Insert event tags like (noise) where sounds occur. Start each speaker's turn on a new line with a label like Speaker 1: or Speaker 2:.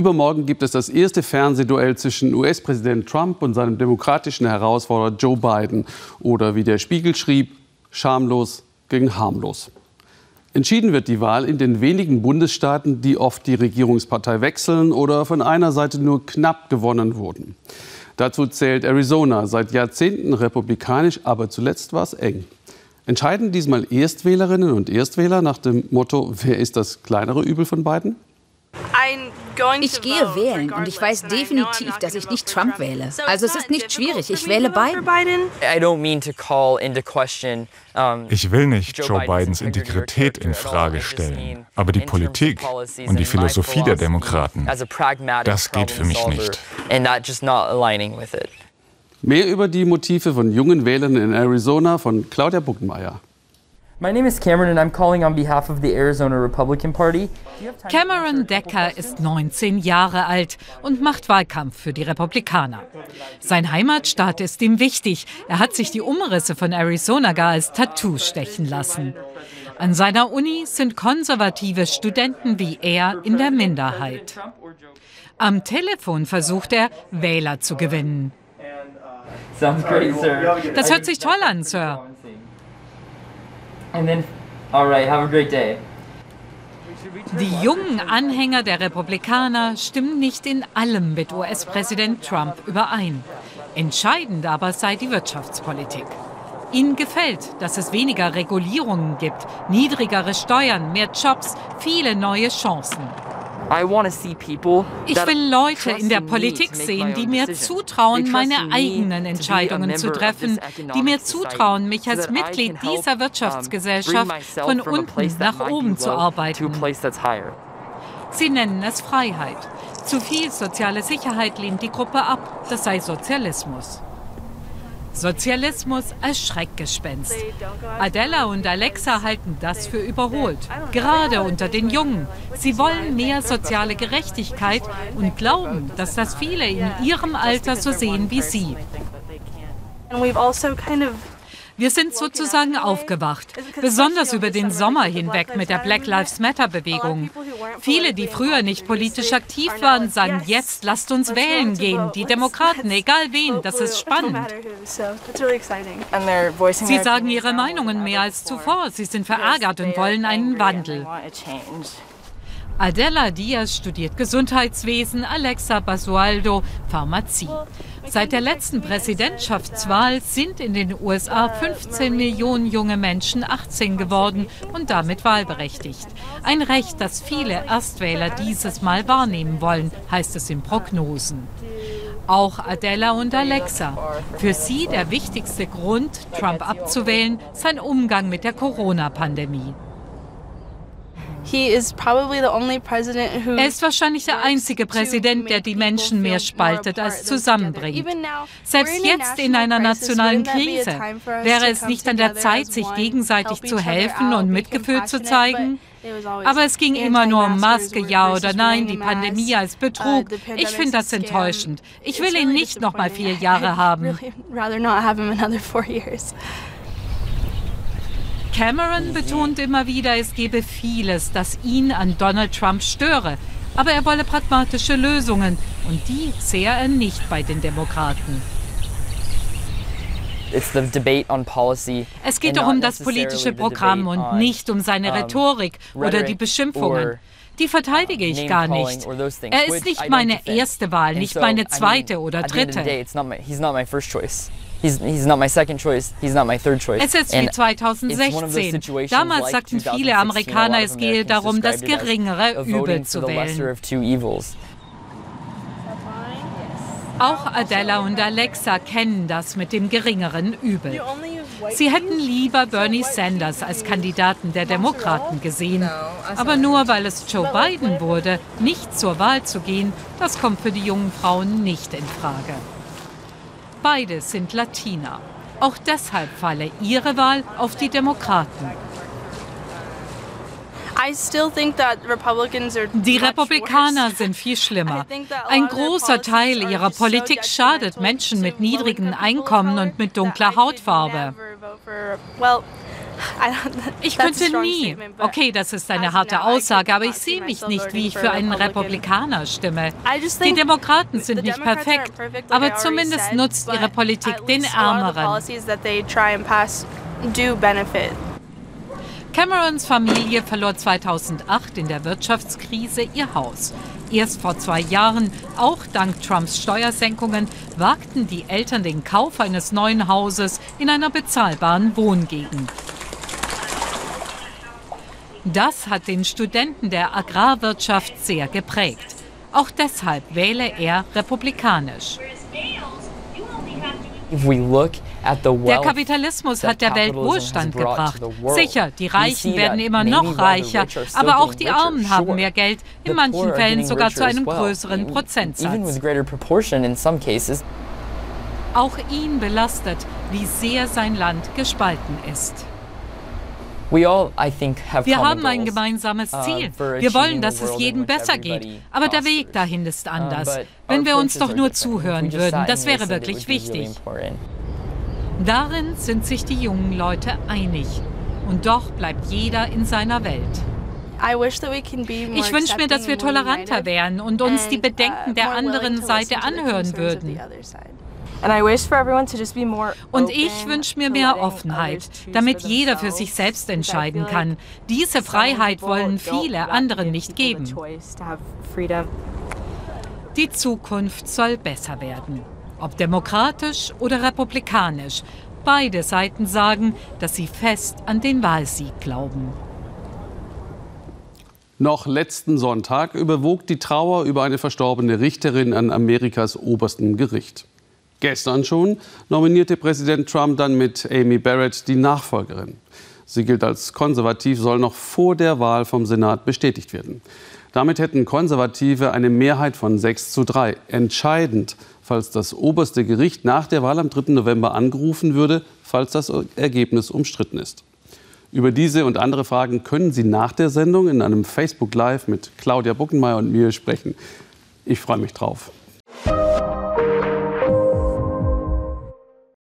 Speaker 1: Übermorgen gibt es das erste Fernsehduell zwischen US-Präsident Trump und seinem demokratischen Herausforderer Joe Biden. Oder wie der Spiegel schrieb, schamlos gegen harmlos. Entschieden wird die Wahl in den wenigen Bundesstaaten, die oft die Regierungspartei wechseln oder von einer Seite nur knapp gewonnen wurden. Dazu zählt Arizona, seit Jahrzehnten republikanisch, aber zuletzt war es eng. Entscheiden diesmal Erstwählerinnen und Erstwähler nach dem Motto, wer ist das kleinere Übel von beiden?
Speaker 2: Ich gehe wählen und ich weiß definitiv, dass ich nicht Trump wähle. Also es ist nicht schwierig, ich wähle Biden.
Speaker 3: Ich will nicht Joe Bidens Integrität in Frage stellen, aber die Politik und die Philosophie der Demokraten, das geht für mich nicht.
Speaker 1: Mehr über die Motive von jungen Wählern in Arizona von Claudia Buckenmeier.
Speaker 4: My name is Cameron and I'm calling on behalf of the Arizona Republican Party.
Speaker 5: Cameron Decker ist 19 Jahre alt und macht Wahlkampf für die Republikaner. Sein Heimatstaat ist ihm wichtig. Er hat sich die Umrisse von Arizona gar als Tattoo stechen lassen. An seiner Uni sind konservative Studenten wie er in der Minderheit. Am Telefon versucht er, Wähler zu gewinnen. Das hört sich toll an, Sir. Die jungen Anhänger der Republikaner stimmen nicht in allem mit US-Präsident Trump überein. Entscheidend aber sei die Wirtschaftspolitik. Ihnen gefällt, dass es weniger Regulierungen gibt, niedrigere Steuern, mehr Jobs, viele neue Chancen. Ich will Leute in der Politik sehen, die mir zutrauen, meine eigenen Entscheidungen zu treffen, die mir zutrauen, mich als Mitglied dieser Wirtschaftsgesellschaft von unten nach oben zu arbeiten. Sie nennen es Freiheit. Zu viel soziale Sicherheit lehnt die Gruppe ab. Das sei Sozialismus. Sozialismus als Schreckgespenst. Adela und Alexa halten das für überholt, gerade unter den Jungen. Sie wollen mehr soziale Gerechtigkeit und glauben, dass das viele in ihrem Alter so sehen wie sie. Wir sind sozusagen aufgewacht, besonders über den Sommer hinweg mit der Black Lives Matter-Bewegung. Viele, die früher nicht politisch aktiv waren, sagen jetzt, lasst uns wählen gehen. Die Demokraten, egal wen, das ist spannend. Sie sagen ihre Meinungen mehr als zuvor. Sie sind verärgert und wollen einen Wandel. Adela Diaz studiert Gesundheitswesen, Alexa Basualdo Pharmazie. Seit der letzten Präsidentschaftswahl sind in den USA 15 Millionen junge Menschen 18 geworden und damit wahlberechtigt. Ein Recht, das viele Erstwähler dieses Mal wahrnehmen wollen, heißt es in Prognosen. Auch Adela und Alexa. Für sie der wichtigste Grund, Trump abzuwählen, sein Umgang mit der Corona-Pandemie. Er ist wahrscheinlich der einzige Präsident, der die Menschen mehr spaltet als zusammenbringt. Selbst jetzt in einer nationalen Krise wäre es nicht an der Zeit, sich gegenseitig zu helfen und Mitgefühl zu zeigen? Aber es ging immer nur um Maske, ja oder nein, die Pandemie als Betrug. Ich finde das enttäuschend. Ich will ihn nicht noch mal vier Jahre (laughs) haben. Cameron betont immer wieder, es gebe vieles, das ihn an Donald Trump störe. Aber er wolle pragmatische Lösungen und die sehe er nicht bei den Demokraten. Es geht doch um das politische Programm und nicht um seine Rhetorik oder die Beschimpfungen. Die verteidige ich gar nicht. Er ist nicht meine erste Wahl, nicht meine zweite oder dritte. He's, he's not my second choice. He's not my third choice. Es ist wie 2016. Damals sagten viele Amerikaner, es gehe darum, das geringere Übel zu wählen. Auch Adela und Alexa kennen das mit dem geringeren Übel. Sie hätten lieber Bernie Sanders als Kandidaten der Demokraten gesehen. Aber nur weil es Joe Biden wurde, nicht zur Wahl zu gehen, das kommt für die jungen Frauen nicht in Frage. Beide sind Latina. Auch deshalb falle ihre Wahl auf die Demokraten. Die Republikaner (laughs) sind viel schlimmer. Ein großer Teil ihrer Politik schadet Menschen mit niedrigen Einkommen und mit dunkler Hautfarbe. (laughs) Ich könnte nie. Okay, das ist eine harte Aussage, aber ich sehe mich nicht, wie ich für einen Republikaner stimme. Die Demokraten sind nicht perfekt, aber zumindest nutzt ihre Politik den Ärmeren. Camerons Familie verlor 2008 in der Wirtschaftskrise ihr Haus. Erst vor zwei Jahren, auch dank Trumps Steuersenkungen, wagten die Eltern den Kauf eines neuen Hauses in einer bezahlbaren Wohngegend. Das hat den Studenten der Agrarwirtschaft sehr geprägt. Auch deshalb wähle er republikanisch. Der Kapitalismus hat der Welt Wohlstand gebracht. Sicher, die Reichen werden immer noch reicher, aber auch die Armen haben mehr Geld, in manchen Fällen sogar zu einem größeren Prozentsatz. Auch ihn belastet, wie sehr sein Land gespalten ist. Wir haben ein gemeinsames uh, Ziel. Wir wollen, dass es jedem besser geht. Aber der Weg dahin ist anders. Wenn wir uns doch nur zuhören würden, das wäre wirklich wichtig. Darin sind sich die jungen Leute einig. Und doch bleibt jeder in seiner Welt. Ich wünsche mir, dass wir toleranter wären und uns die Bedenken uh, der anderen Seite anhören würden. Und ich wünsche mir mehr Offenheit, damit jeder für sich selbst entscheiden kann. Diese Freiheit wollen viele anderen nicht geben. Die Zukunft soll besser werden. Ob demokratisch oder republikanisch. Beide Seiten sagen, dass sie fest an den Wahlsieg glauben.
Speaker 1: Noch letzten Sonntag überwog die Trauer über eine verstorbene Richterin an Amerikas oberstem Gericht. Gestern schon nominierte Präsident Trump dann mit Amy Barrett die Nachfolgerin. Sie gilt als konservativ, soll noch vor der Wahl vom Senat bestätigt werden. Damit hätten Konservative eine Mehrheit von 6 zu 3. Entscheidend, falls das oberste Gericht nach der Wahl am 3. November angerufen würde, falls das Ergebnis umstritten ist. Über diese und andere Fragen können Sie nach der Sendung in einem Facebook Live mit Claudia Buckenmeier und mir sprechen. Ich freue mich drauf.